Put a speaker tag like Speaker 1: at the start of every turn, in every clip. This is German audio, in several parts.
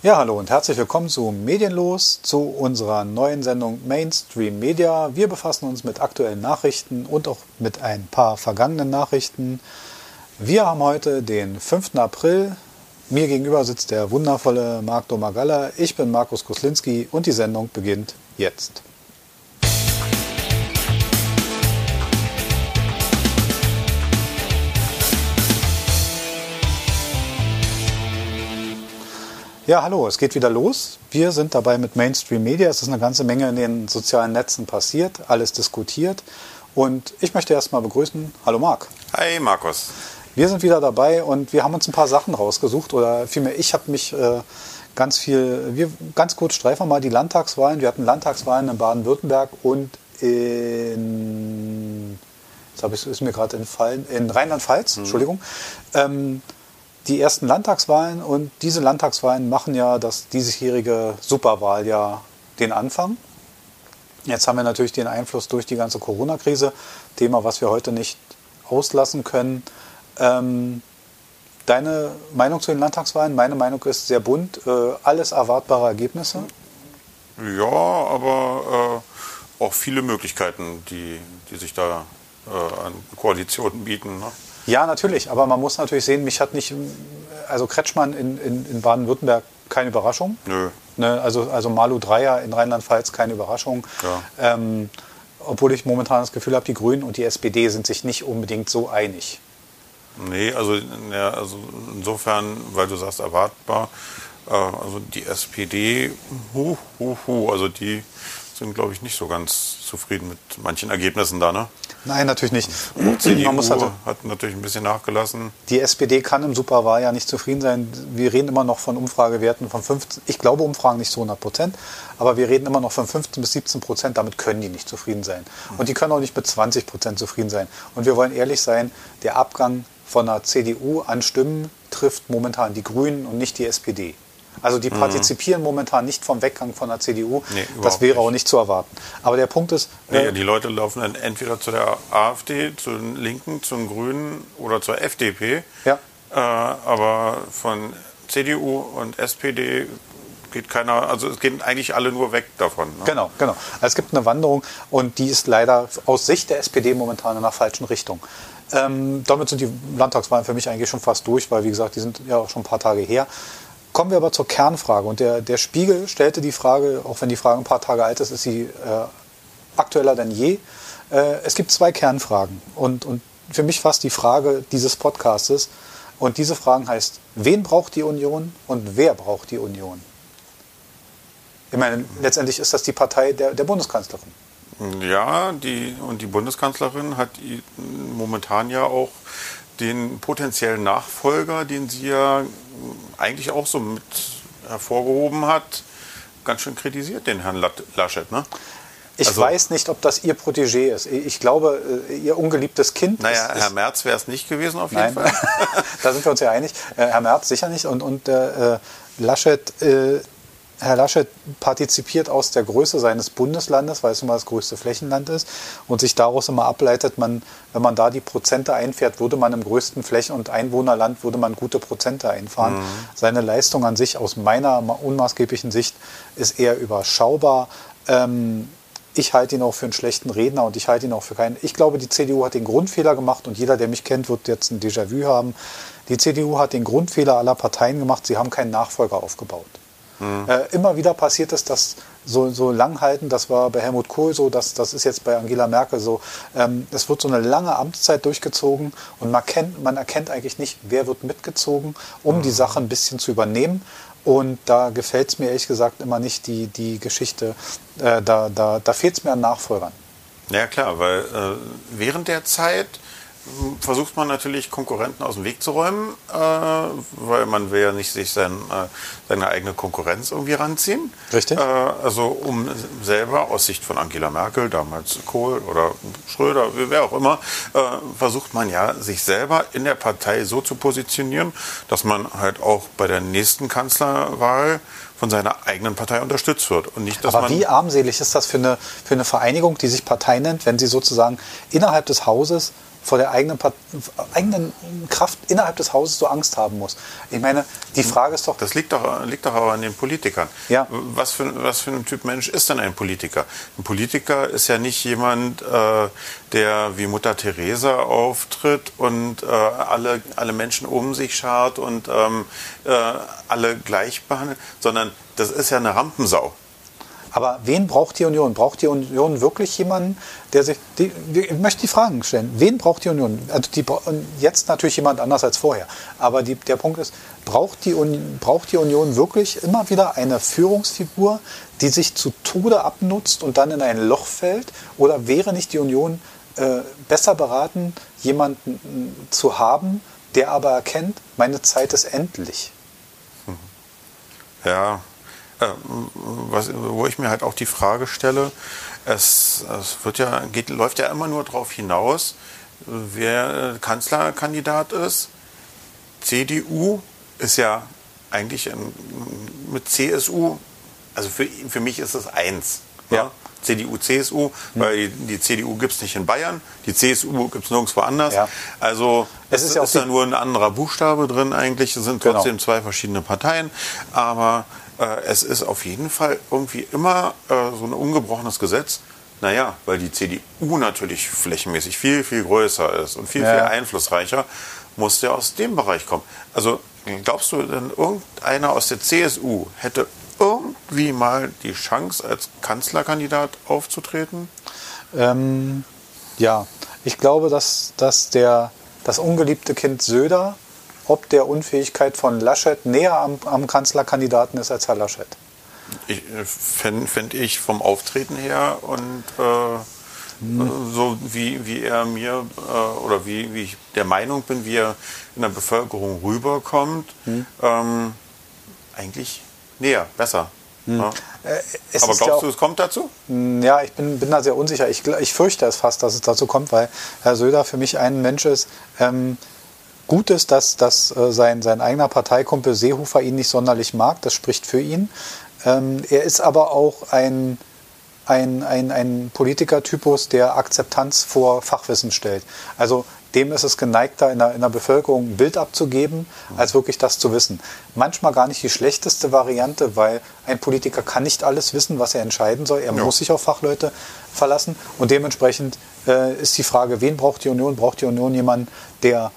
Speaker 1: Ja, hallo und herzlich willkommen zu Medienlos, zu unserer neuen Sendung Mainstream Media. Wir befassen uns mit aktuellen Nachrichten und auch mit ein paar vergangenen Nachrichten. Wir haben heute den 5. April. Mir gegenüber sitzt der wundervolle Marc Domagalla. Ich bin Markus Koslinski und die Sendung beginnt jetzt. Ja, hallo, es geht wieder los. Wir sind dabei mit Mainstream Media. Es ist eine ganze Menge in den sozialen Netzen passiert, alles diskutiert. Und ich möchte erstmal begrüßen. Hallo Marc.
Speaker 2: Hi Markus.
Speaker 1: Wir sind wieder dabei und wir haben uns ein paar Sachen rausgesucht. Oder vielmehr, ich habe mich äh, ganz viel. Wir, ganz kurz streifen mal die Landtagswahlen. Wir hatten Landtagswahlen in Baden-Württemberg und in. Jetzt habe ich, ist mir gerade entfallen. In Rheinland-Pfalz, mhm. Entschuldigung. Ähm, die ersten Landtagswahlen und diese Landtagswahlen machen ja das diesjährige Superwahljahr den Anfang. Jetzt haben wir natürlich den Einfluss durch die ganze Corona-Krise, Thema, was wir heute nicht auslassen können. Ähm, deine Meinung zu den Landtagswahlen? Meine Meinung ist sehr bunt, äh, alles erwartbare Ergebnisse.
Speaker 2: Ja, aber äh, auch viele Möglichkeiten, die, die sich da äh, an Koalitionen bieten. Ne?
Speaker 1: Ja, natürlich, aber man muss natürlich sehen, mich hat nicht, also Kretschmann in, in, in Baden-Württemberg keine Überraschung.
Speaker 2: Nö.
Speaker 1: Ne, also, also Malu Dreyer in Rheinland-Pfalz keine Überraschung. Ja. Ähm, obwohl ich momentan das Gefühl habe, die Grünen und die SPD sind sich nicht unbedingt so einig.
Speaker 2: Nee, also, ja, also insofern, weil du sagst erwartbar, äh, also die SPD, hu, hu, hu, also die sind, glaube ich, nicht so ganz zufrieden mit manchen Ergebnissen da, ne?
Speaker 1: Nein, natürlich nicht.
Speaker 2: Die CDU Man muss also, hat natürlich ein bisschen nachgelassen.
Speaker 1: Die SPD kann im Superwahljahr nicht zufrieden sein. Wir reden immer noch von Umfragewerten von 15, ich glaube Umfragen nicht zu 100 Prozent, aber wir reden immer noch von 15 bis 17 Prozent. Damit können die nicht zufrieden sein. Und die können auch nicht mit 20 Prozent zufrieden sein. Und wir wollen ehrlich sein, der Abgang von der CDU an Stimmen trifft momentan die Grünen und nicht die SPD. Also die mhm. partizipieren mhm. momentan nicht vom Weggang von der CDU. Nee, das wäre nicht. auch nicht zu erwarten. Aber der Punkt ist.
Speaker 2: Nee, äh, die Leute laufen dann entweder zu der AfD, zu den Linken, zu den Grünen oder zur FDP.
Speaker 1: Ja.
Speaker 2: Äh, aber von CDU und SPD geht keiner, also es gehen eigentlich alle nur weg davon. Ne?
Speaker 1: Genau, genau. Also es gibt eine Wanderung und die ist leider aus Sicht der SPD momentan in der falschen Richtung. Ähm, damit sind die Landtagswahlen für mich eigentlich schon fast durch, weil wie gesagt, die sind ja auch schon ein paar Tage her. Kommen wir aber zur Kernfrage. Und der, der Spiegel stellte die Frage, auch wenn die Frage ein paar Tage alt ist, ist sie äh, aktueller denn je. Äh, es gibt zwei Kernfragen. Und, und für mich fast die Frage dieses Podcastes. Und diese Fragen heißt, wen braucht die Union und wer braucht die Union? Ich meine, letztendlich ist das die Partei der, der Bundeskanzlerin.
Speaker 2: Ja, die, und die Bundeskanzlerin hat momentan ja auch den potenziellen Nachfolger, den sie ja eigentlich auch so mit hervorgehoben hat, ganz schön kritisiert, den Herrn Laschet. Ne?
Speaker 1: Ich also, weiß nicht, ob das Ihr Protégé ist. Ich glaube, äh, Ihr ungeliebtes Kind.
Speaker 2: Naja,
Speaker 1: ist,
Speaker 2: Herr Merz wäre es nicht gewesen, auf jeden
Speaker 1: nein.
Speaker 2: Fall.
Speaker 1: da sind wir uns ja einig. Äh, Herr Merz sicher nicht. Und, und äh, Laschet äh, Herr Laschet partizipiert aus der Größe seines Bundeslandes, weil es immer das größte Flächenland ist und sich daraus immer ableitet, man, wenn man da die Prozente einfährt, würde man im größten Flächen- und Einwohnerland würde man gute Prozente einfahren. Mhm. Seine Leistung an sich aus meiner unmaßgeblichen Sicht ist eher überschaubar. Ähm, ich halte ihn auch für einen schlechten Redner und ich halte ihn auch für keinen. Ich glaube, die CDU hat den Grundfehler gemacht und jeder, der mich kennt, wird jetzt ein Déjà-vu haben. Die CDU hat den Grundfehler aller Parteien gemacht. Sie haben keinen Nachfolger aufgebaut. Mhm. Äh, immer wieder passiert es, dass so, so lang halten, das war bei Helmut Kohl so, das, das ist jetzt bei Angela Merkel so. Ähm, es wird so eine lange Amtszeit durchgezogen und man, kennt, man erkennt eigentlich nicht, wer wird mitgezogen, um mhm. die Sache ein bisschen zu übernehmen. Und da gefällt es mir ehrlich gesagt immer nicht die, die Geschichte. Äh, da da, da fehlt es mir an Nachfolgern.
Speaker 2: Ja klar, weil äh, während der Zeit versucht man natürlich Konkurrenten aus dem Weg zu räumen, äh, weil man will ja nicht sich sein, äh, seine eigene Konkurrenz irgendwie ranziehen.
Speaker 1: Richtig.
Speaker 2: Äh, also um selber aus Sicht von Angela Merkel, damals Kohl oder Schröder, wer auch immer, äh, versucht man ja sich selber in der Partei so zu positionieren, dass man halt auch bei der nächsten Kanzlerwahl von seiner eigenen Partei unterstützt wird. Und nicht, dass
Speaker 1: Aber wie armselig ist das für eine, für eine Vereinigung, die sich Partei nennt, wenn sie sozusagen innerhalb des Hauses vor der eigenen, eigenen Kraft innerhalb des Hauses so Angst haben muss. Ich meine, die Frage ist doch.
Speaker 2: Das liegt doch, liegt doch aber an den Politikern.
Speaker 1: Ja.
Speaker 2: Was, für, was für ein Typ Mensch ist denn ein Politiker? Ein Politiker ist ja nicht jemand, äh, der wie Mutter Teresa auftritt und äh, alle, alle Menschen um sich schart und ähm, äh, alle gleich behandelt, sondern das ist ja eine Rampensau.
Speaker 1: Aber wen braucht die Union? Braucht die Union wirklich jemanden, der sich. Die, ich möchte die Fragen stellen. Wen braucht die Union? Also die, jetzt natürlich jemand anders als vorher. Aber die, der Punkt ist, braucht die, Union, braucht die Union wirklich immer wieder eine Führungsfigur, die sich zu Tode abnutzt und dann in ein Loch fällt? Oder wäre nicht die Union äh, besser beraten, jemanden zu haben, der aber erkennt, meine Zeit ist endlich?
Speaker 2: Ja, äh, was, wo ich mir halt auch die Frage stelle, es, es wird ja, geht, läuft ja immer nur darauf hinaus, wer Kanzlerkandidat ist. CDU ist ja eigentlich mit CSU, also für, für mich ist es eins. Ja. ja? CDU, CSU, mhm. weil die CDU gibt es nicht in Bayern, die CSU gibt es nirgendwo anders. Ja. Also es ist, ja ist da nur ein anderer Buchstabe drin eigentlich, es sind genau. trotzdem genau. zwei verschiedene Parteien, aber äh, es ist auf jeden Fall irgendwie immer äh, so ein ungebrochenes Gesetz. Naja, weil die CDU natürlich flächenmäßig viel, viel größer ist und viel, ja. viel einflussreicher, muss der aus dem Bereich kommen. Also glaubst du denn, irgendeiner aus der CSU hätte irgendwie mal die Chance, als Kanzlerkandidat aufzutreten?
Speaker 1: Ähm, ja, ich glaube, dass, dass der, das ungeliebte Kind Söder ob der Unfähigkeit von Laschet näher am, am Kanzlerkandidaten ist als Herr Laschet.
Speaker 2: Ich, äh, Fände fänd ich vom Auftreten her und äh, hm. so wie, wie er mir äh, oder wie, wie ich der Meinung bin, wie er in der Bevölkerung rüberkommt, hm. ähm, eigentlich näher, besser. Hm. Ja. Äh, Aber glaubst ja du, es kommt dazu?
Speaker 1: Hm, ja, ich bin, bin da sehr unsicher. Ich, ich fürchte es fast, dass es dazu kommt, weil Herr Söder für mich ein Mensch ist, ähm, Gut ist, dass, dass äh, sein, sein eigener Parteikumpel Seehofer ihn nicht sonderlich mag, das spricht für ihn. Ähm, er ist aber auch ein, ein, ein, ein Politikertypus, der Akzeptanz vor Fachwissen stellt. Also dem ist es geneigter, in der, in der Bevölkerung ein Bild abzugeben, als wirklich das zu wissen. Manchmal gar nicht die schlechteste Variante, weil ein Politiker kann nicht alles wissen, was er entscheiden soll. Er ja. muss sich auf Fachleute verlassen. Und dementsprechend äh, ist die Frage, wen braucht die Union? Braucht die Union jemanden, der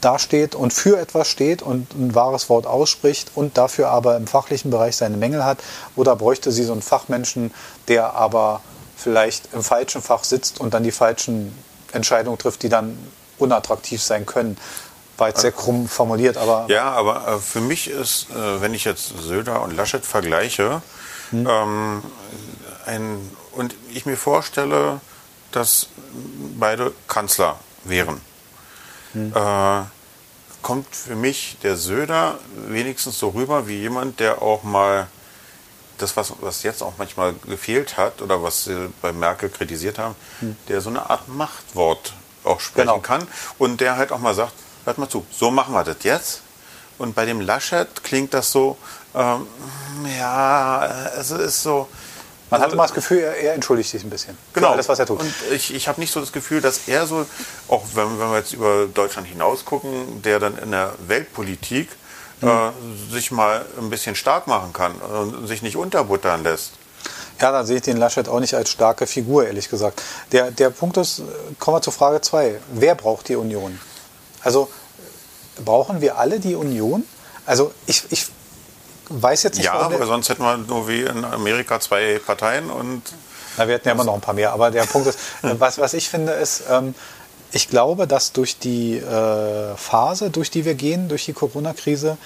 Speaker 1: dasteht und für etwas steht und ein wahres Wort ausspricht und dafür aber im fachlichen Bereich seine Mängel hat? Oder bräuchte sie so einen Fachmenschen, der aber vielleicht im falschen Fach sitzt und dann die falschen Entscheidungen trifft, die dann unattraktiv sein können? War jetzt sehr krumm formuliert, aber.
Speaker 2: Ja, aber äh, für mich ist, äh, wenn ich jetzt Söder und Laschet vergleiche, hm. ähm, ein, und ich mir vorstelle, dass beide Kanzler wären hm. äh, kommt für mich der Söder wenigstens so rüber wie jemand, der auch mal das, was, was jetzt auch manchmal gefehlt hat oder was sie bei Merkel kritisiert haben, hm. der so eine Art Machtwort auch sprechen genau. kann und der halt auch mal sagt, hört mal zu, so machen wir das jetzt. Und bei dem Laschet klingt das so, ähm, ja, es ist so,
Speaker 1: man hatte mal das Gefühl, er, er entschuldigt sich ein bisschen.
Speaker 2: Genau. alles, was er tut. Und ich, ich habe nicht so das Gefühl, dass er so, auch wenn, wenn wir jetzt über Deutschland hinaus gucken, der dann in der Weltpolitik mhm. äh, sich mal ein bisschen stark machen kann und sich nicht unterbuttern lässt.
Speaker 1: Ja, da sehe ich den Laschet auch nicht als starke Figur, ehrlich gesagt. Der, der Punkt ist, kommen wir zu Frage 2. Wer braucht die Union? Also brauchen wir alle die Union? Also ich, ich weiß jetzt nicht,
Speaker 2: Ja, aber sonst hätten wir nur wie in Amerika zwei Parteien und.
Speaker 1: Na, wir hätten ja immer noch ein paar mehr. Aber der Punkt ist, was, was ich finde, ist, ähm, ich glaube, dass durch die äh, Phase, durch die wir gehen, durch die Corona-Krise,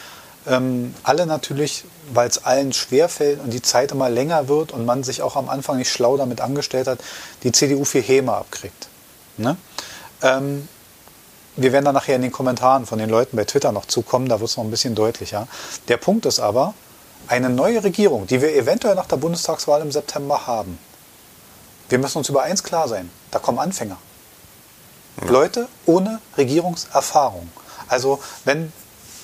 Speaker 1: ähm, alle natürlich, weil es allen schwerfällt und die Zeit immer länger wird und man sich auch am Anfang nicht schlau damit angestellt hat, die CDU viel Häme abkriegt. Ne? Ähm, wir werden dann nachher in den Kommentaren von den Leuten bei Twitter noch zukommen, da wird es noch ein bisschen deutlicher. Der Punkt ist aber, eine neue Regierung, die wir eventuell nach der Bundestagswahl im September haben, wir müssen uns über eins klar sein, da kommen Anfänger. Ja. Leute ohne Regierungserfahrung. Also wenn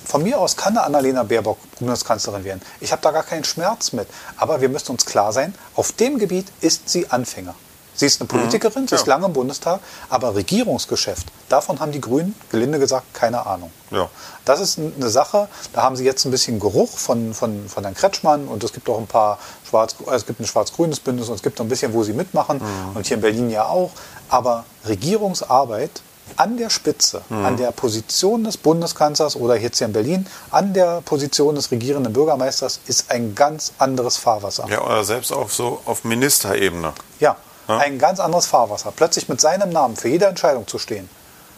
Speaker 1: von mir aus kann eine Annalena Baerbock Bundeskanzlerin werden. Ich habe da gar keinen Schmerz mit. Aber wir müssen uns klar sein, auf dem Gebiet ist sie Anfänger. Sie ist eine Politikerin, sie ist
Speaker 2: Ja.
Speaker 1: lange im Bundestag, aber Regierungsgeschäft, davon haben die Grünen, gelinde gesagt, keine Ahnung.
Speaker 2: Ja.
Speaker 1: Das ist eine Sache, da haben sie jetzt ein bisschen Geruch von, von, von Herrn Kretschmann und es gibt auch ein paar schwarz, also es gibt ein schwarz-grünes Bündnis und es gibt noch ein bisschen, wo sie mitmachen
Speaker 2: Mhm.
Speaker 1: und hier in Berlin ja auch. Aber Regierungsarbeit an der Spitze,
Speaker 2: Mhm.
Speaker 1: an der Position des Bundeskanzlers oder jetzt hier in Berlin, an der Position des regierenden Bürgermeisters ist ein ganz anderes Fahrwasser.
Speaker 2: Ja, oder selbst auf so auf Ministerebene.
Speaker 1: Ja,
Speaker 2: Ja.
Speaker 1: ein ganz anderes Fahrwasser. Plötzlich mit seinem Namen für jede Entscheidung zu stehen.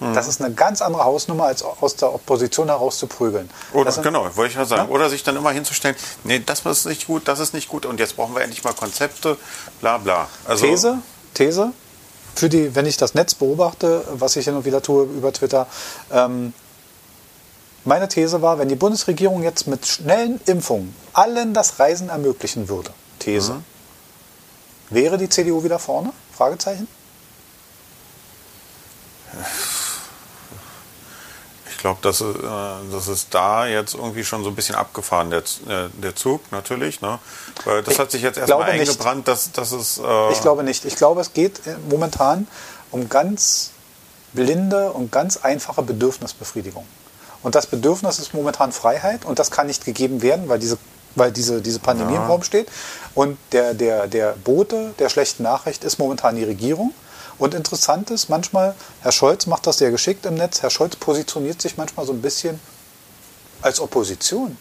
Speaker 2: Mhm.
Speaker 1: Das ist eine ganz andere Hausnummer, als aus der Opposition heraus zu prügeln.
Speaker 2: Oder,
Speaker 1: sind-
Speaker 2: genau, wollte ich ja sagen.
Speaker 1: Ja?
Speaker 2: Oder sich dann immer hinzustellen, nee, das ist nicht gut, das ist nicht gut und jetzt brauchen wir endlich mal Konzepte, bla bla. Also,
Speaker 1: These, These, für die, wenn ich das Netz beobachte, was ich hin und wieder tue über Twitter, ähm, meine These war, wenn die Bundesregierung jetzt mit schnellen Impfungen allen das Reisen ermöglichen würde, These,
Speaker 2: Mhm.
Speaker 1: Wäre die CDU wieder vorne? Fragezeichen?
Speaker 2: Ich glaube, das, ist, äh, das ist da jetzt irgendwie schon so ein bisschen abgefahren, der, äh, der Zug natürlich. Ne? Weil das
Speaker 1: Ich
Speaker 2: hat sich jetzt erstmal
Speaker 1: nicht.
Speaker 2: eingebrannt, dass, dass es. Äh,
Speaker 1: Ich glaube nicht. Ich glaube, es geht äh, momentan um ganz blinde und ganz einfache Bedürfnisbefriedigung. Und das Bedürfnis ist momentan Freiheit und das kann nicht gegeben werden, weil diese, weil diese, diese Pandemie im Raum steht. Und der, der, der Bote der schlechten Nachricht ist momentan die Regierung. Und interessant ist, manchmal, Herr Scholz macht das sehr geschickt im Netz, Herr Scholz positioniert sich manchmal so ein bisschen als Opposition.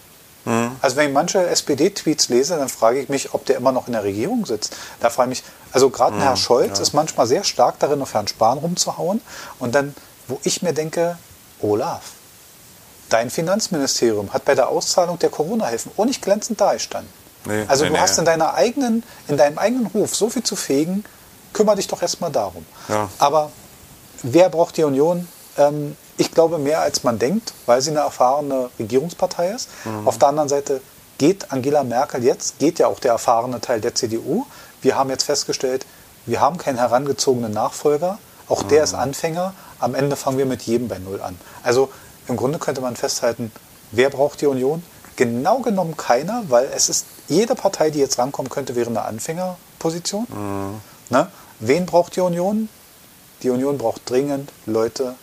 Speaker 1: Also wenn ich manche SPD-Tweets lese, dann frage ich mich, ob der immer noch in der Regierung sitzt. Da frage ich mich, also gerade ein Herr Scholz ist manchmal sehr stark darin, auf Herrn Spahn rumzuhauen. Und dann, wo ich mir denke, Olaf, dein Finanzministerium hat bei der Auszahlung der Corona-Hilfen auch nicht glänzend dagestanden.
Speaker 2: Nee,
Speaker 1: also
Speaker 2: nee,
Speaker 1: du
Speaker 2: nee.
Speaker 1: hast in, deiner eigenen, in deinem eigenen Hof so viel zu fegen, kümmere dich doch erstmal darum.
Speaker 2: Ja.
Speaker 1: Aber wer braucht die Union? Ähm, ich glaube mehr als man denkt, weil sie eine erfahrene Regierungspartei ist.
Speaker 2: Mhm.
Speaker 1: Auf der anderen Seite geht Angela Merkel jetzt, geht ja auch der erfahrene Teil der CDU. Wir haben jetzt festgestellt, wir haben keinen herangezogenen Nachfolger. Auch der
Speaker 2: Mhm.
Speaker 1: ist Anfänger. Am Ende fangen wir mit jedem bei Null an. Also im Grunde könnte man festhalten, wer braucht die Union? Genau genommen keiner, weil es ist jede Partei, die jetzt rankommen könnte, wäre eine Anfängerposition. Ne? Wen braucht die Union? Die Union braucht dringend Leute,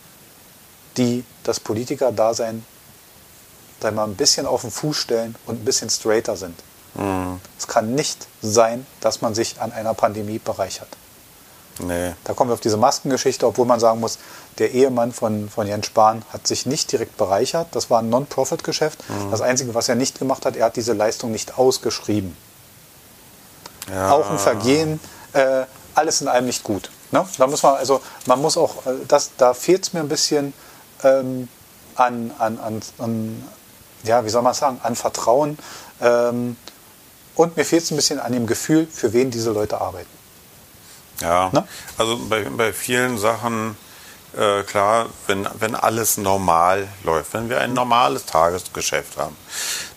Speaker 1: die das Politikerdasein sag mal, ein bisschen auf den Fuß stellen und ein bisschen straighter sind. Es kann nicht sein, dass man sich an einer Pandemie bereichert.
Speaker 2: Nee.
Speaker 1: Da kommen wir auf diese Maskengeschichte, obwohl man sagen muss, der Ehemann von, von Jens Spahn hat sich nicht direkt bereichert. Das war ein Non-Profit-Geschäft. Das Einzige, was er nicht gemacht hat, er hat diese Leistung nicht ausgeschrieben.
Speaker 2: Ja,
Speaker 1: Auch ein Vergehen, äh, alles in allem nicht gut. Ne? Da muss man, also man muss auch, äh, das, da fehlt es mir ein bisschen ähm, an, an, an, an, ja, wie soll man sagen, an Vertrauen. Ähm, und mir fehlt es ein bisschen an dem Gefühl, für wen diese Leute arbeiten.
Speaker 2: Ja,
Speaker 1: Ne?
Speaker 2: also bei, bei vielen Sachen, äh, klar, wenn, wenn alles normal läuft, wenn wir ein normales Tagesgeschäft haben,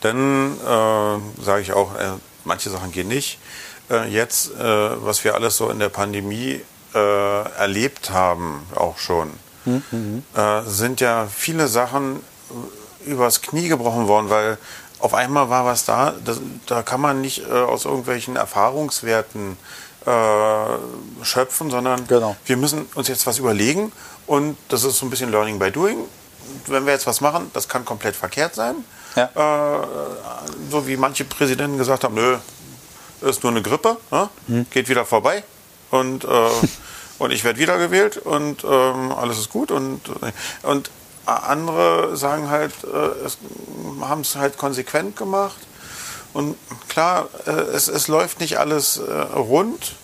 Speaker 2: dann äh, sage ich auch, äh, manche Sachen gehen nicht. Äh, jetzt, äh, was wir alles so in der Pandemie äh, erlebt haben, auch schon, äh, sind ja viele Sachen übers Knie gebrochen worden, weil auf einmal war was da, das, da kann man nicht äh, aus irgendwelchen Erfahrungswerten äh, schöpfen, sondern
Speaker 1: Genau.
Speaker 2: wir müssen uns jetzt was überlegen und das ist so ein bisschen Learning by Doing. Wenn wir jetzt was machen, das kann komplett verkehrt sein.
Speaker 1: Ja.
Speaker 2: Äh, so wie manche Präsidenten gesagt haben, nö, ist nur eine Grippe, ne?
Speaker 1: Hm.
Speaker 2: geht wieder vorbei und, äh, und ich werde wiedergewählt und ähm, alles ist gut und, äh, und andere sagen halt, äh, haben es halt konsequent gemacht und klar, äh, es, es läuft nicht alles äh, rund.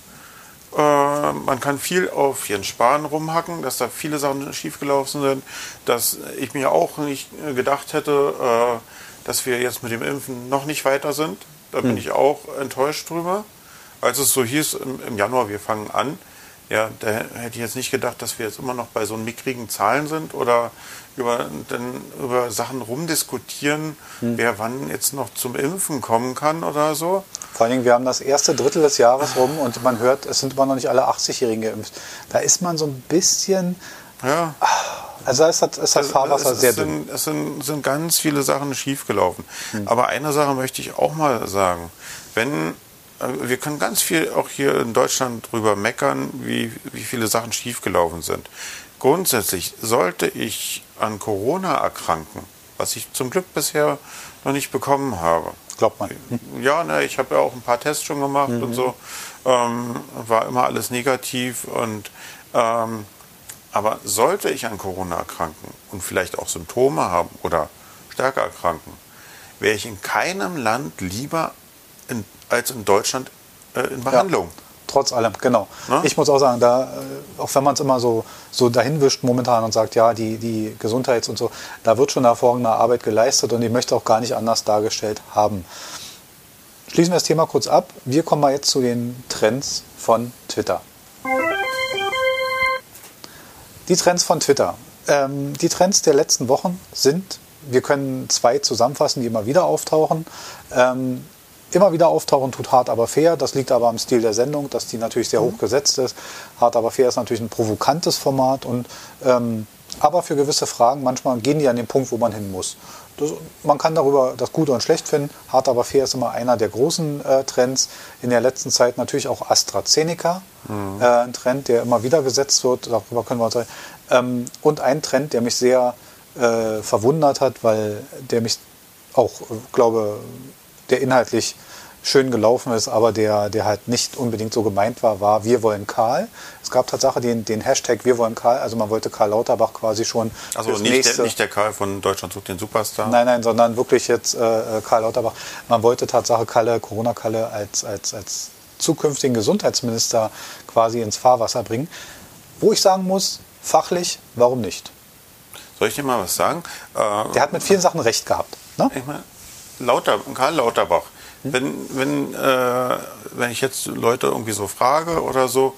Speaker 2: Äh, man kann viel auf Jens Spahn rumhacken, dass da viele Sachen schiefgelaufen sind, dass ich mir auch nicht gedacht hätte, äh, dass wir jetzt mit dem Impfen noch nicht weiter sind. Da bin ich auch enttäuscht drüber. Als es so hieß im, im Januar, wir fangen an, ja, da hätte ich jetzt nicht gedacht, dass wir jetzt immer noch bei so mickrigen Zahlen sind oder über, dann über Sachen rumdiskutieren, wer wann jetzt noch zum Impfen kommen kann oder so.
Speaker 1: Vor allen Dingen, wir haben das erste Drittel des Jahres rum und man hört, es sind immer noch nicht alle 80-Jährigen geimpft. Da ist man so ein bisschen,
Speaker 2: Ja.
Speaker 1: also ist das, ist das
Speaker 2: Also,
Speaker 1: Fahrwasser
Speaker 2: es,
Speaker 1: sehr
Speaker 2: es
Speaker 1: dünn.
Speaker 2: sind, es sind, sind ganz viele Sachen schiefgelaufen.
Speaker 1: Hm.
Speaker 2: Aber eine Sache möchte ich auch mal sagen. Wenn wir können ganz viel auch hier in Deutschland drüber meckern, wie, wie viele Sachen schiefgelaufen sind. Grundsätzlich sollte ich an Corona erkranken, was ich zum Glück bisher noch nicht bekommen habe.
Speaker 1: Glaubt man.
Speaker 2: Ja, ne, ich habe ja auch ein paar Tests schon gemacht mhm. und so. Ähm, war immer alles negativ. Und, ähm, aber sollte ich an Corona erkranken und vielleicht auch Symptome haben oder stärker erkranken, wäre ich in keinem Land lieber in, als in Deutschland äh, in Behandlung. Ja,
Speaker 1: trotz allem, genau. Na? Ich muss auch sagen, da, äh, auch wenn man es immer so, so dahin wischt momentan und sagt, ja, die, die Gesundheits- und so, da wird schon hervorragende Arbeit geleistet und ich möchte auch gar nicht anders dargestellt haben. Schließen wir das Thema kurz ab. Wir kommen mal jetzt zu den Trends von Twitter. Die Trends von Twitter. Ähm, die Trends der letzten Wochen sind, wir können zwei zusammenfassen, die immer wieder auftauchen. Ähm, immer wieder auftauchen tut Hart aber fair. Das liegt aber am Stil der Sendung, dass die natürlich sehr mhm. hoch gesetzt ist. Hart aber fair ist natürlich ein provokantes Format und ähm, aber für gewisse Fragen manchmal gehen die an den Punkt, wo man hin muss. Das, man kann darüber das Gute und Schlecht finden. Hart aber fair ist immer einer der großen äh, Trends. In der letzten Zeit natürlich auch AstraZeneca, mhm. äh, ein Trend, der immer wieder gesetzt wird. Darüber können wir uns. Ähm, und ein Trend, der mich sehr äh, verwundert hat, weil der mich auch, äh, glaube, der inhaltlich schön gelaufen ist, aber der, der halt nicht unbedingt so gemeint war, war Wir wollen Karl. Es gab tatsächlich den, den Hashtag Wir wollen Karl, also man wollte Karl Lauterbach quasi schon.
Speaker 2: Also nicht, nächste, der, nicht der Karl von Deutschland sucht den Superstar?
Speaker 1: Nein, nein, sondern wirklich jetzt äh, Karl Lauterbach. Man wollte Tatsache Kalle, Corona-Kalle als, als, als zukünftigen Gesundheitsminister quasi ins Fahrwasser bringen. Wo ich sagen muss, fachlich, warum nicht?
Speaker 2: Soll ich dir mal was sagen?
Speaker 1: Äh, der hat mit vielen Sachen recht gehabt. Ne?
Speaker 2: Ich meine, Lauter, Karl Lauterbach wenn, wenn, äh, wenn ich jetzt Leute irgendwie so frage oder so,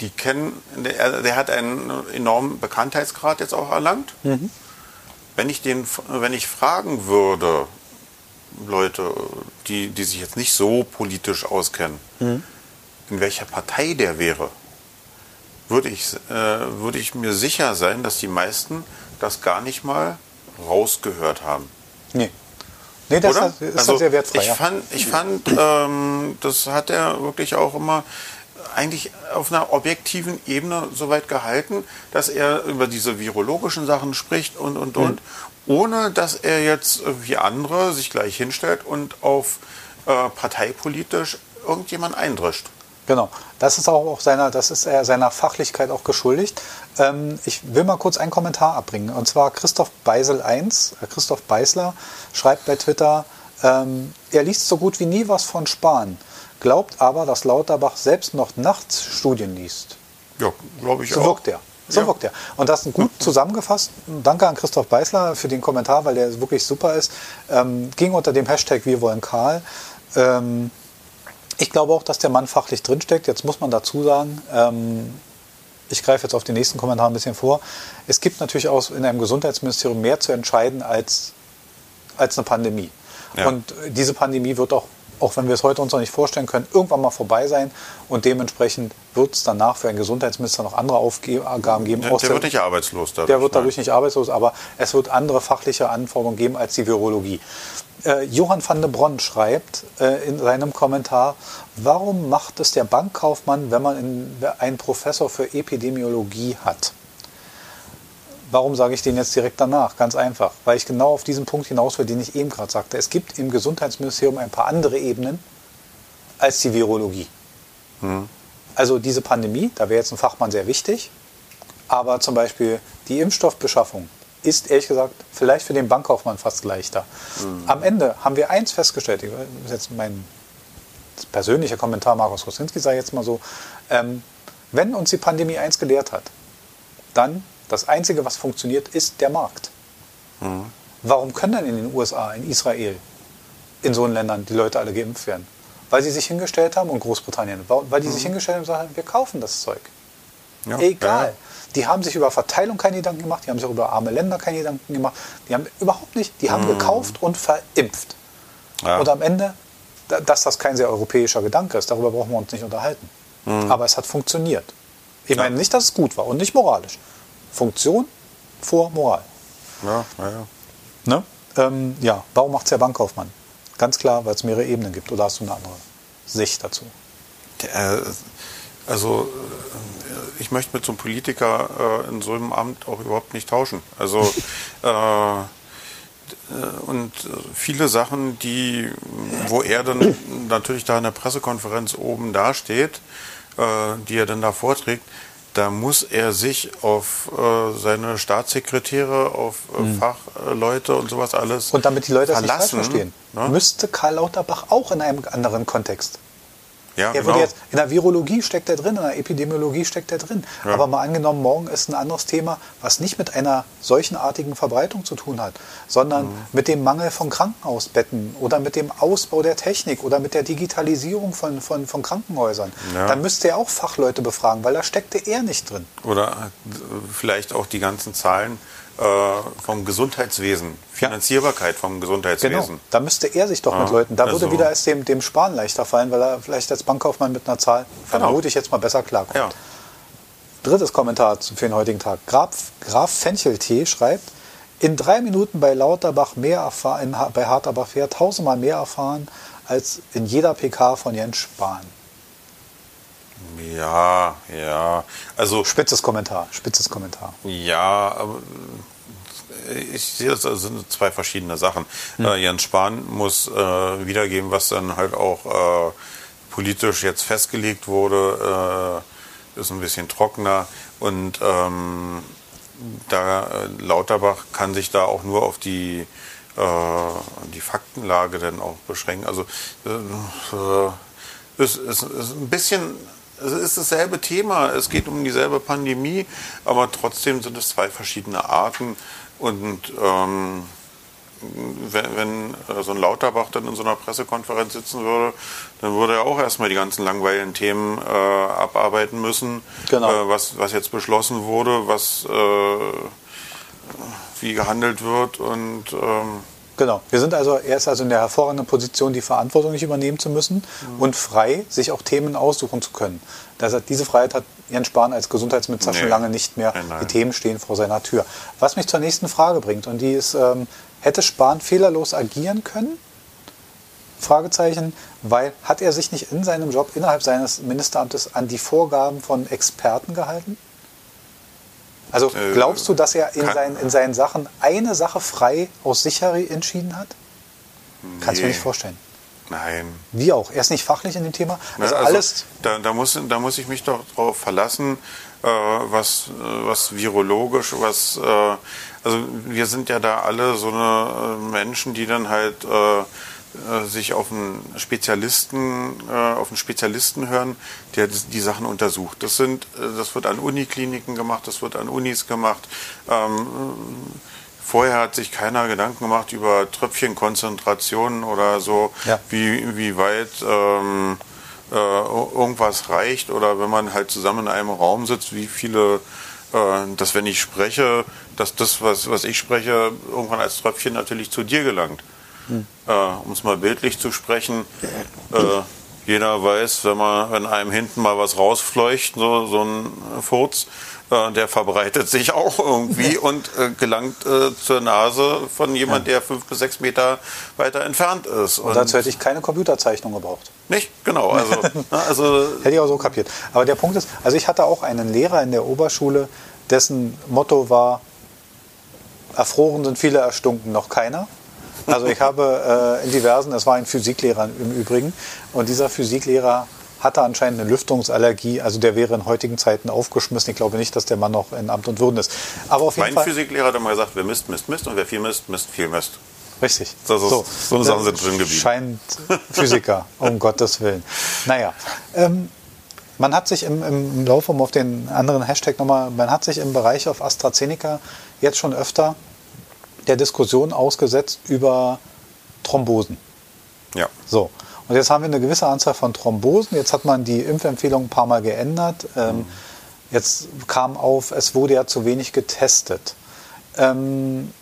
Speaker 2: die kennen, der, der hat einen enormen Bekanntheitsgrad jetzt auch erlangt. Mhm. Wenn ich den, wenn ich fragen würde, Leute, die, die sich jetzt nicht so politisch auskennen, mhm. in welcher Partei der wäre, würde ich, äh, würde ich mir sicher sein, dass die meisten das gar nicht mal rausgehört haben.
Speaker 1: Nee. Nee, das Oder? ist also, sehr wertfrei.
Speaker 2: Ich fand, ich fand ähm, das hat er wirklich auch immer eigentlich auf einer objektiven Ebene so weit gehalten, dass er über diese virologischen Sachen spricht und, und, mhm. und, ohne dass er jetzt wie andere sich gleich hinstellt und auf äh, parteipolitisch irgendjemand eindrischt.
Speaker 1: Genau, das ist auch seiner, das ist er seiner Fachlichkeit auch geschuldigt. Ähm, ich will mal kurz einen Kommentar abbringen. Und zwar Christoph Beisel 1, äh, Christoph Beisler schreibt bei Twitter, ähm, er liest so gut wie nie was von Spahn, glaubt aber, dass Lauterbach selbst noch nachts Studien liest.
Speaker 2: Ja, glaube ich
Speaker 1: so auch. So wirkt er. So ja. wirkt er. Und das ist gut zusammengefasst. Danke an Christoph Beisler für den Kommentar, weil der wirklich super ist. Ähm, ging unter dem Hashtag Wir wollen Karl. Ähm, ich glaube auch, dass der Mann fachlich drinsteckt. Jetzt muss man dazu sagen, ähm, ich greife jetzt auf den nächsten Kommentar ein bisschen vor. Es gibt natürlich auch in einem Gesundheitsministerium mehr zu entscheiden als, als eine Pandemie. Ja. Und diese Pandemie wird auch, auch wenn wir es heute uns noch nicht vorstellen können, irgendwann mal vorbei sein. Und dementsprechend wird es danach für einen Gesundheitsminister noch andere Aufgaben geben.
Speaker 2: Ja, der wird nicht arbeitslos
Speaker 1: dadurch. Der wird dadurch nicht arbeitslos, aber es wird andere fachliche Anforderungen geben als die Virologie. Äh, Johann van der Bronn schreibt äh, in seinem Kommentar, warum macht es der Bankkaufmann, wenn man in, einen Professor für Epidemiologie hat? Warum sage ich den jetzt direkt danach? Ganz einfach, weil ich genau auf diesen Punkt hinaus will, den ich eben gerade sagte. Es gibt im Gesundheitsministerium ein paar andere Ebenen als die Virologie. Hm. Also diese Pandemie, da wäre jetzt ein Fachmann sehr wichtig, aber zum Beispiel die Impfstoffbeschaffung, ist ehrlich gesagt vielleicht für den Bankkaufmann fast leichter. Mhm. Am Ende haben wir eins festgestellt, das ist jetzt mein persönlicher Kommentar, Markus Kosinski sei jetzt mal so, ähm, wenn uns die Pandemie eins gelehrt hat, dann das Einzige, was funktioniert, ist der Markt. Mhm. Warum können dann in den USA, in Israel, in so Ländern die Leute alle geimpft werden? Weil sie sich hingestellt haben, und Großbritannien, weil die mhm. sich hingestellt haben und sagen, wir kaufen das Zeug. Ja, Egal. Ja. Die haben sich über Verteilung keine Gedanken gemacht, die haben sich auch über arme Länder keine Gedanken gemacht. Die haben überhaupt nicht, die haben mm. gekauft und verimpft. Ja. Und am Ende, dass das kein sehr europäischer Gedanke ist, darüber brauchen wir uns nicht unterhalten. Mm. Aber es hat funktioniert. Ich ja. meine nicht, dass es gut war und nicht moralisch. Funktion vor Moral.
Speaker 2: Ja, ja, ja.
Speaker 1: Ne? Ähm, ja, warum macht es der Bankkaufmann? Ganz klar, weil es mehrere Ebenen gibt. Oder hast du eine andere? Sicht dazu?
Speaker 2: Der, also äh, ich möchte mit so einem Politiker äh, in so einem Amt auch überhaupt nicht tauschen. Also äh, und viele Sachen, die, wo er dann natürlich da in der Pressekonferenz oben dasteht, äh, die er dann da vorträgt, da muss er sich auf äh, seine Staatssekretäre, auf äh, mhm. Fachleute und sowas alles
Speaker 1: Und damit die Leute verlassen, das nicht falsch verstehen, ne? müsste Karl Lauterbach auch in einem anderen Kontext ja, er genau. jetzt, in der Virologie steckt er drin, in der Epidemiologie steckt er drin. Ja. Aber mal angenommen, morgen ist ein anderes Thema, was nicht mit einer solchenartigen Verbreitung zu tun hat, sondern mhm. mit dem Mangel von Krankenhausbetten oder mit dem Ausbau der Technik oder mit der Digitalisierung von, von, von Krankenhäusern. Ja. Dann müsste er auch Fachleute befragen, weil da steckte er nicht drin.
Speaker 2: Oder vielleicht auch die ganzen Zahlen äh, vom Gesundheitswesen, Finanzierbarkeit vom Gesundheitswesen. Genau.
Speaker 1: Da müsste er sich doch ja, mit Leuten, da also würde wieder es dem, dem Sparen leichter fallen, weil er vielleicht als Bankkaufmann mit einer Zahl, genau. vermute ich jetzt mal besser klarkommt. Ja. Drittes Kommentar für den heutigen Tag. Graf, Graf Fencheltee schreibt, in drei Minuten bei Lauterbach mehr erfahren, bei Harterbach Fair tausendmal mehr erfahren als in jeder PK von Jens Spahn.
Speaker 2: Ja, ja. Also
Speaker 1: spitzes Kommentar, spitzes Kommentar.
Speaker 2: Ja, aber ich sehe das also sind zwei verschiedene Sachen. Hm. Äh, Jens Spahn muss äh, wiedergeben, was dann halt auch äh, politisch jetzt festgelegt wurde. Äh, ist ein bisschen trockener und ähm, da äh, Lauterbach kann sich da auch nur auf die äh, die Faktenlage dann auch beschränken. Also äh, ist, ist, ist ein bisschen es ist dasselbe Thema, es geht um dieselbe Pandemie, aber trotzdem sind es zwei verschiedene Arten. Und ähm, wenn, wenn äh, so ein Lauterbach dann in so einer Pressekonferenz sitzen würde, dann würde er auch erstmal die ganzen langweiligen Themen äh, abarbeiten müssen, genau. äh, was, was jetzt beschlossen wurde, was äh, wie gehandelt wird und ähm,
Speaker 1: Genau. Wir sind also, er ist also in der hervorragenden Position, die Verantwortung nicht übernehmen zu müssen mhm. und frei, sich auch Themen aussuchen zu können. Das, diese Freiheit hat Jens Spahn als Gesundheitsminister nee. schon lange nicht mehr. Nein, nein. Die Themen stehen vor seiner Tür. Was mich zur nächsten Frage bringt, und die ist, ähm, hätte Spahn fehlerlos agieren können? Fragezeichen, weil hat er sich nicht in seinem Job innerhalb seines Ministeramtes an die Vorgaben von Experten gehalten? Also äh, glaubst du, dass er in, seinen, in seinen Sachen eine Sache frei aus sich entschieden hat? Nee. Kannst du mir nicht vorstellen.
Speaker 2: Nein.
Speaker 1: Wie auch? Er ist nicht fachlich in dem Thema.
Speaker 2: Also, also alles. Da, da, muss, da muss ich mich doch darauf verlassen, äh, was, was virologisch, was. Äh, also wir sind ja da alle so eine äh, Menschen, die dann halt äh, äh, sich auf einen Spezialisten, äh, auf einen Spezialisten hören, der die Sachen untersucht. Das sind, äh, das wird an Unikliniken gemacht, das wird an Unis gemacht. Ähm, vorher hat sich keiner Gedanken gemacht über Tröpfchenkonzentrationen oder so, ja. wie, wie weit ähm, äh, irgendwas reicht oder wenn man halt zusammen in einem Raum sitzt, wie viele, äh, dass wenn ich spreche, dass das, was, was ich spreche, irgendwann als Tröpfchen natürlich zu dir gelangt. Äh, um es mal bildlich zu sprechen, äh, jeder weiß, wenn man wenn einem hinten mal was rausfleucht, so, so ein Furz, äh, der verbreitet sich auch irgendwie und äh, gelangt äh, zur Nase von jemand, ja. der fünf bis sechs Meter weiter entfernt ist.
Speaker 1: Und, und dazu hätte ich keine Computerzeichnung gebraucht.
Speaker 2: Nicht? Genau. Also,
Speaker 1: also hätte ich auch so kapiert. Aber der Punkt ist, also ich hatte auch einen Lehrer in der Oberschule, dessen Motto war, erfroren sind viele, erstunken noch keiner. Also ich habe äh, in diversen, es war ein Physiklehrer im Übrigen, und dieser Physiklehrer hatte anscheinend eine Lüftungsallergie, also der wäre in heutigen Zeiten aufgeschmissen. Ich glaube nicht, dass der Mann noch in Amt und Würden ist.
Speaker 2: Aber auf jeden mein Fall, Physiklehrer hat immer gesagt, wer misst, misst, misst und wer viel misst, misst viel misst.
Speaker 1: Richtig.
Speaker 2: Das ist, so, so eine Sache sind drin geblieben.
Speaker 1: Scheint Physiker, um Gottes Willen. Naja, ähm, man hat sich im, im Laufe, um auf den anderen Hashtag nochmal, man hat sich im Bereich auf AstraZeneca jetzt schon öfter der Diskussion ausgesetzt über Thrombosen.
Speaker 2: Ja.
Speaker 1: So. Und jetzt haben wir eine gewisse Anzahl von Thrombosen. Jetzt hat man die Impfempfehlung ein paar Mal geändert. Ähm, mhm. Jetzt kam auf, es wurde ja zu wenig getestet. Ähm,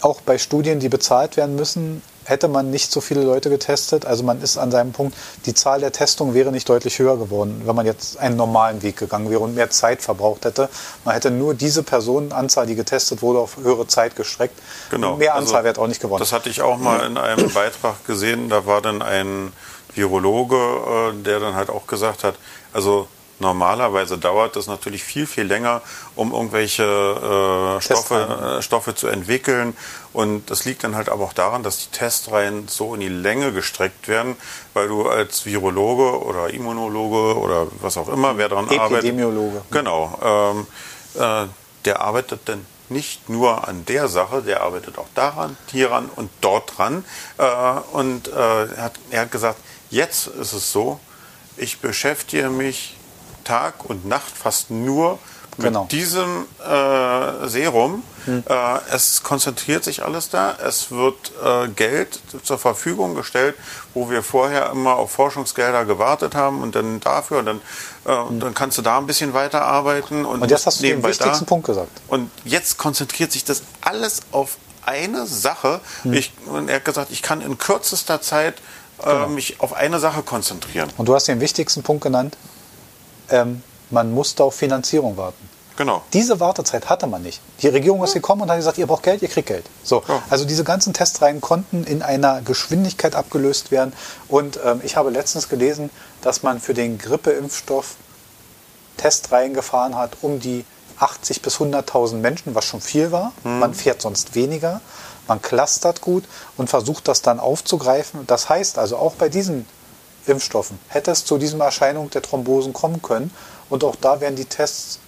Speaker 1: auch bei Studien, die bezahlt werden müssen, hätte man nicht so viele Leute getestet. Also man ist an seinem Punkt, die Zahl der Testungen wäre nicht deutlich höher geworden, wenn man jetzt einen normalen Weg gegangen wäre und mehr Zeit verbraucht hätte. Man hätte nur diese Personenanzahl, die getestet wurde, auf höhere Zeit gestreckt.
Speaker 2: Genau.
Speaker 1: Mehr Anzahl also, wäre auch nicht geworden.
Speaker 2: Das hatte ich auch mal in einem Beitrag gesehen. Da war dann ein Virologe, äh, der dann halt auch gesagt hat, also Normalerweise dauert es natürlich viel, viel länger, um irgendwelche äh, Stoffe, äh, Stoffe zu entwickeln. Und das liegt dann halt aber auch daran, dass die Testreihen so in die Länge gestreckt werden, weil du als Virologe oder Immunologe oder was auch immer, wer daran arbeitet.
Speaker 1: Epidemiologe.
Speaker 2: Genau. Ähm, äh, der arbeitet dann nicht nur an der Sache, der arbeitet auch daran, hieran und dort dran. Äh, und äh, er, hat, er hat gesagt, jetzt ist es so, ich beschäftige mich Tag und Nacht fast nur mit genau. diesem äh, Serum. Hm. Äh, es konzentriert sich alles da. Es wird äh, Geld zur Verfügung gestellt, wo wir vorher immer auf Forschungsgelder gewartet haben und dann dafür und dann, äh, hm. dann kannst du da ein bisschen weiterarbeiten. Und,
Speaker 1: und jetzt hast du den wichtigsten da. Punkt gesagt.
Speaker 2: Und jetzt konzentriert sich das alles auf eine Sache. Hm. Ich, und er hat gesagt, ich kann in kürzester Zeit äh, genau. mich auf eine Sache konzentrieren.
Speaker 1: Und du hast den wichtigsten Punkt genannt ähm, man musste auf Finanzierung warten.
Speaker 2: Genau.
Speaker 1: Diese Wartezeit hatte man nicht. Die Regierung ist gekommen und hat gesagt, ihr braucht Geld, ihr kriegt Geld. So. Ja. Also diese ganzen Testreihen konnten in einer Geschwindigkeit abgelöst werden. Und ähm, ich habe letztens gelesen, dass man für den Grippeimpfstoff Testreihen gefahren hat, um die 80 bis 100.000 Menschen, was schon viel war. Mhm. Man fährt sonst weniger. Man clustert gut und versucht das dann aufzugreifen. Das heißt also auch bei diesen Impfstoffen. Hätte es zu dieser Erscheinung der Thrombosen kommen können. Und auch da wären die Tests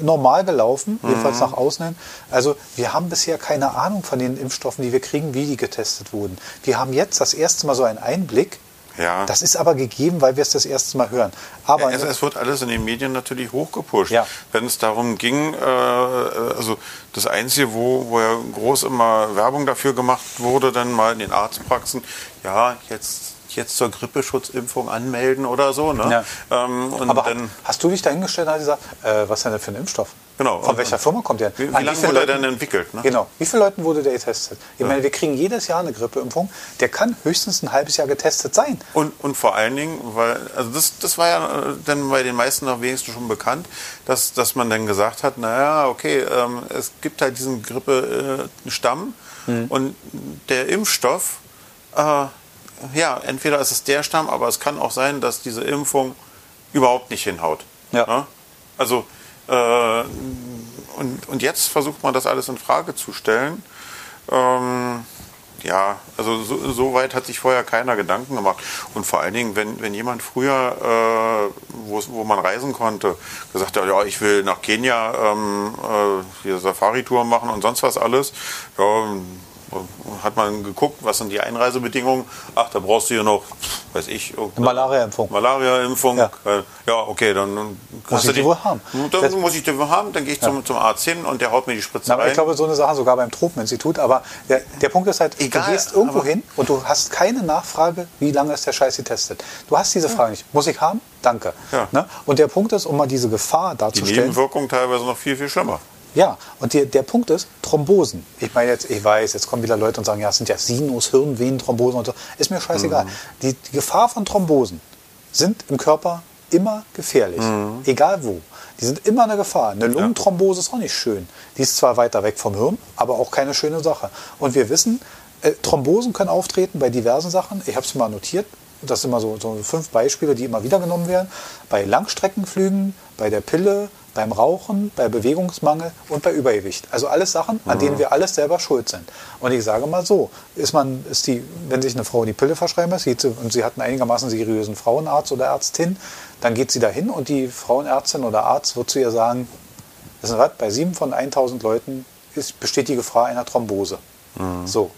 Speaker 1: normal gelaufen, mhm. jedenfalls nach außen hin. Also wir haben bisher keine Ahnung von den Impfstoffen, die wir kriegen, wie die getestet wurden. Wir haben jetzt das erste Mal so einen Einblick. Ja. Das ist aber gegeben, weil wir es das erste Mal hören. Aber
Speaker 2: es, es, wird alles in den Medien natürlich hochgepusht. Ja. Wenn es darum ging, äh, also das Einzige, wo, wo ja groß immer Werbung dafür gemacht wurde, dann mal in den Arztpraxen, ja, jetzt jetzt zur Grippeschutzimpfung anmelden oder so. Ne?
Speaker 1: Ja. Ähm, Aber dann, hast du dich dahingestellt und hast gesagt, äh, was ist denn das für ein Impfstoff?
Speaker 2: Genau.
Speaker 1: Von welcher Firma kommt der?
Speaker 2: Wie, wie lange wurde er denn entwickelt?
Speaker 1: Ne? Genau. Wie viele Leuten wurde der getestet? Ich ja. meine, wir kriegen jedes Jahr eine Grippeimpfung. Der kann höchstens ein halbes Jahr getestet sein.
Speaker 2: Und, und vor allen Dingen, weil, also das, das war ja äh, dann bei den meisten noch wenigstens schon bekannt, dass, dass man dann gesagt hat, naja, okay, ähm, es gibt halt diesen Grippestamm äh, mhm. und der Impfstoff äh, ja, entweder ist es der Stamm, aber es kann auch sein, dass diese Impfung überhaupt nicht hinhaut. Ja. ja? Also, äh, und, und jetzt versucht man das alles in Frage zu stellen. Ähm, ja, also so, so, weit hat sich vorher keiner Gedanken gemacht. Und vor allen Dingen, wenn, wenn jemand früher, äh, wo man reisen konnte, gesagt hat, ja, ich will nach Kenia ähm, äh, hier Safari-Tour machen und sonst was alles, ja, hat man geguckt, was sind die Einreisebedingungen. Ach, da brauchst du hier noch, weiß ich,
Speaker 1: Malaria-Impfung.
Speaker 2: Malaria-Impfung. Ja. Äh, ja. okay, dann
Speaker 1: muss ich die, wohl haben.
Speaker 2: Dann das muss ich die wohl haben, dann gehe ich ja. zum, zum Arzt hin und der haut mir die Spritze
Speaker 1: Na, rein. Ich glaube, so eine Sache sogar beim Tropeninstitut. Aber der, der Punkt ist halt, Egal, du gehst irgendwo hin und du hast keine Nachfrage, wie lange ist der Scheiß getestet. Du hast diese Frage nicht. Muss ich haben? Danke. Ja. Ne? Und der Punkt ist, um mal diese Gefahr darzustellen. Die
Speaker 2: Nebenwirkungen teilweise noch viel, viel schlimmer.
Speaker 1: Ja, und der, der Punkt ist, Thrombosen. Ich meine jetzt, ich weiß, jetzt kommen wieder Leute und sagen, ja, es sind ja Sinus, Hirnvenen, Thrombosen und so. Ist mir scheißegal. Mhm. Die, die, Gefahr von Thrombosen sind im Körper immer gefährlich. Mhm. Egal wo. Die sind immer eine Gefahr. Eine Lungenthrombose ist auch nicht schön. Die ist zwar weiter weg vom Hirn, aber auch keine schöne Sache. Und wir wissen, äh, Thrombosen können auftreten bei diversen Sachen. Ich habe es mal notiert. Das sind immer so, so fünf Beispiele, die immer wieder genommen werden. Bei Langstreckenflügen, bei der Pille, beim Rauchen, bei Bewegungsmangel und bei Übergewicht. Also alles Sachen, an denen mhm. wir alles selber schuld sind. Und ich sage mal so, ist man, ist die, wenn sich eine Frau die Pille verschreiben lässt und sie hat einen einigermaßen seriösen Frauenarzt oder Ärztin, dann geht sie dahin und die Frauenärztin oder Arzt wird zu ihr sagen, wissen Sie was, bei sieben von 1000 Leuten ist, besteht die Gefahr einer Thrombose. Mhm. So.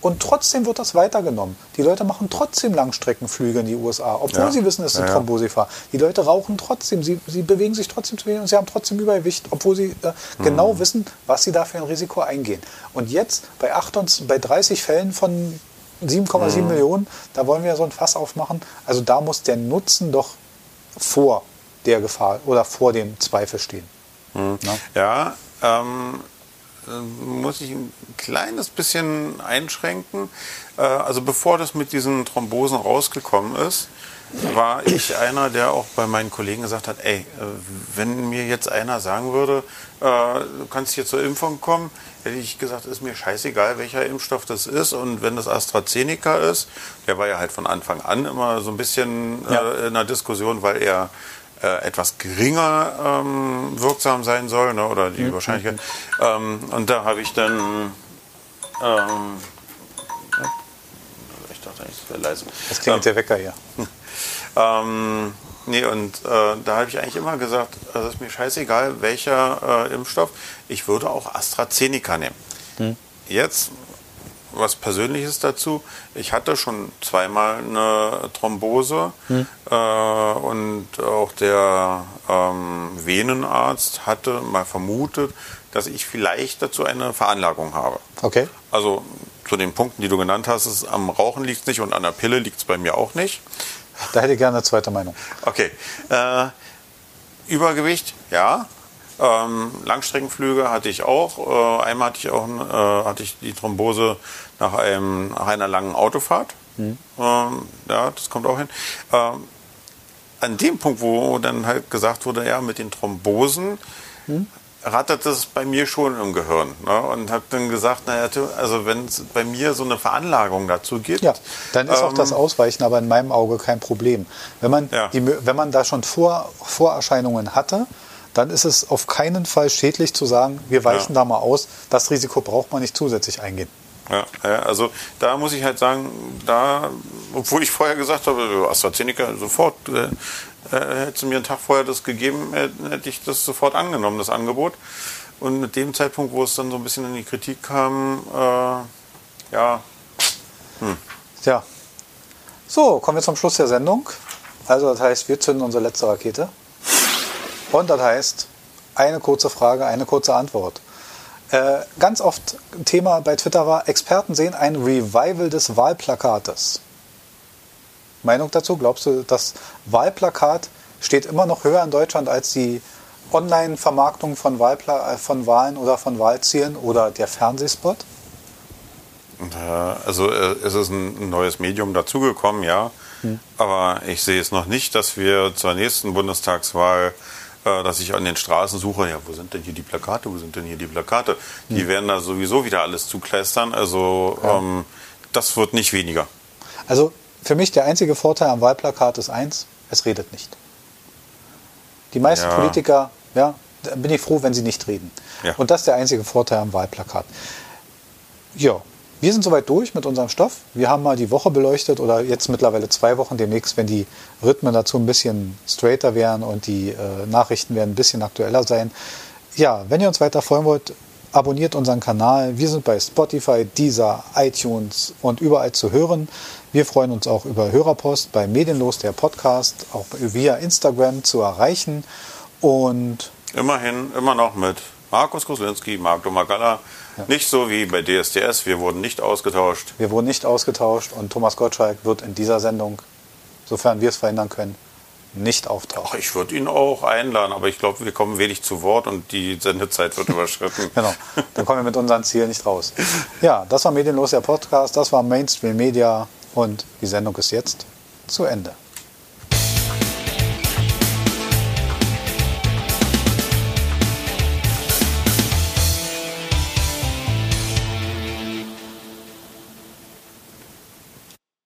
Speaker 1: Und trotzdem wird das weitergenommen. Die Leute machen trotzdem Langstreckenflüge in die USA, obwohl ja. sie wissen, es ist eine ja, Thrombosgefahr. Die Leute rauchen trotzdem, sie, sie bewegen sich trotzdem zu wenig und sie haben trotzdem Übergewicht, obwohl sie äh, mhm. genau wissen, was sie da für ein Risiko eingehen. Und jetzt bei, 28, bei 30 Fällen von 7,7 mhm. Millionen, da wollen wir so ein Fass aufmachen. Also da muss der Nutzen doch vor der Gefahr oder vor dem Zweifel stehen.
Speaker 2: Mhm. Ja, ähm, äh, muss ich ein kleines bisschen einschränken. Äh, also bevor das mit diesen Thrombosen rausgekommen ist, war ich einer, der auch bei meinen Kollegen gesagt hat, ey, äh, wenn mir jetzt einer sagen würde, du kannst hier zur Impfung kommen, hätte ich gesagt, ist mir scheißegal, welcher Impfstoff das ist. Und wenn das AstraZeneca ist, der war ja halt von Anfang an immer so ein bisschen ja. in der Diskussion, weil er äh, etwas geringer ähm, wirksam sein soll, ne, oder die mhm. Wahrscheinlichkeit. Ähm, und da habe ich dann. Ähm, ich dachte eigentlich,
Speaker 1: das wäre leise. Das klingt der Wecker hier.
Speaker 2: ähm, nee, und äh, da habe ich eigentlich immer gesagt, also ist mir scheißegal, welcher äh, Impfstoff. Ich würde auch AstraZeneca nehmen. Hm. Jetzt was Persönliches dazu. Ich hatte schon zweimal eine Thrombose hm. äh, und auch der ähm, Venenarzt hatte mal vermutet, dass ich vielleicht dazu eine Veranlagung habe.
Speaker 1: Okay.
Speaker 2: Also zu den Punkten, die du genannt hast, ist, am Rauchen liegt es nicht und an der Pille liegt es bei mir auch nicht.
Speaker 1: Da hätte ich gerne eine zweite Meinung.
Speaker 2: Okay. Äh, Übergewicht, ja. Ähm, Langstreckenflüge hatte ich auch. Äh, einmal hatte ich auch äh, hatte ich die Thrombose nach, einem, nach einer langen Autofahrt. Mhm. Ähm, ja, das kommt auch hin. Ähm, an dem Punkt, wo dann halt gesagt wurde, ja, mit den Thrombosen, mhm. rattert das bei mir schon im Gehirn. Ne? Und hat dann gesagt, naja, also wenn es bei mir so eine Veranlagung dazu gibt.
Speaker 1: Ja, dann ist ähm, auch das ähm, Ausweichen aber in meinem Auge kein Problem. Wenn man, ja. die, wenn man da schon Vor, Vorerscheinungen hatte, dann ist es auf keinen Fall schädlich zu sagen, wir weichen ja. da mal aus. Das Risiko braucht man nicht zusätzlich eingehen.
Speaker 2: Ja, also da muss ich halt sagen, da, obwohl ich vorher gesagt habe, AstraZeneca sofort, äh, äh hätte mir einen Tag vorher das gegeben, hätte ich das sofort angenommen, das Angebot. Und mit dem Zeitpunkt, wo es dann so ein bisschen in die Kritik kam, äh, ja.
Speaker 1: Hm. Ja. So, kommen wir zum Schluss der Sendung. Also das heißt, wir zünden unsere letzte Rakete. Und das heißt, eine kurze Frage, eine kurze Antwort. Äh, ganz oft Thema bei Twitter war, Experten sehen ein Revival des Wahlplakates. Meinung dazu? Glaubst du, das Wahlplakat steht immer noch höher in Deutschland als die Online-Vermarktung von, äh, von Wahlen oder von Wahlzielen oder der Fernsehspot?
Speaker 2: Also äh, es ist ein neues Medium dazugekommen, ja. Hm. Aber ich sehe es noch nicht, dass wir zur nächsten Bundestagswahl dass ich an den Straßen suche, ja, wo sind denn hier die Plakate, wo sind denn hier die Plakate? Die hm. werden da sowieso wieder alles zuklästern, also ja. ähm, das wird nicht weniger.
Speaker 1: Also für mich der einzige Vorteil am Wahlplakat ist eins, es redet nicht. Die meisten ja. Politiker, ja, bin ich froh, wenn sie nicht reden. Ja. Und das ist der einzige Vorteil am Wahlplakat. Ja, wir sind soweit durch mit unserem Stoff. Wir haben mal die Woche beleuchtet oder jetzt mittlerweile zwei Wochen demnächst, wenn die Rhythmen dazu ein bisschen straighter wären und die äh, Nachrichten werden ein bisschen aktueller sein. Ja, wenn ihr uns weiter freuen wollt, abonniert unseren Kanal. Wir sind bei Spotify, Deezer, iTunes und überall zu hören. Wir freuen uns auch über Hörerpost bei Medienlos, der Podcast, auch via Instagram zu erreichen. Und
Speaker 2: immerhin, immer noch mit Markus Koslinski, Marc Domagala ja. Nicht so wie bei DSDS, wir wurden nicht ausgetauscht.
Speaker 1: Wir wurden nicht ausgetauscht und Thomas Gottschalk wird in dieser Sendung, sofern wir es verhindern können, nicht auftauchen. Ach,
Speaker 2: ich würde ihn auch einladen, aber ich glaube, wir kommen wenig zu Wort und die Sendezeit wird überschritten.
Speaker 1: genau, dann kommen wir mit unseren Zielen nicht raus. Ja, das war Medienlos, der Podcast, das war Mainstream Media und die Sendung ist jetzt zu Ende.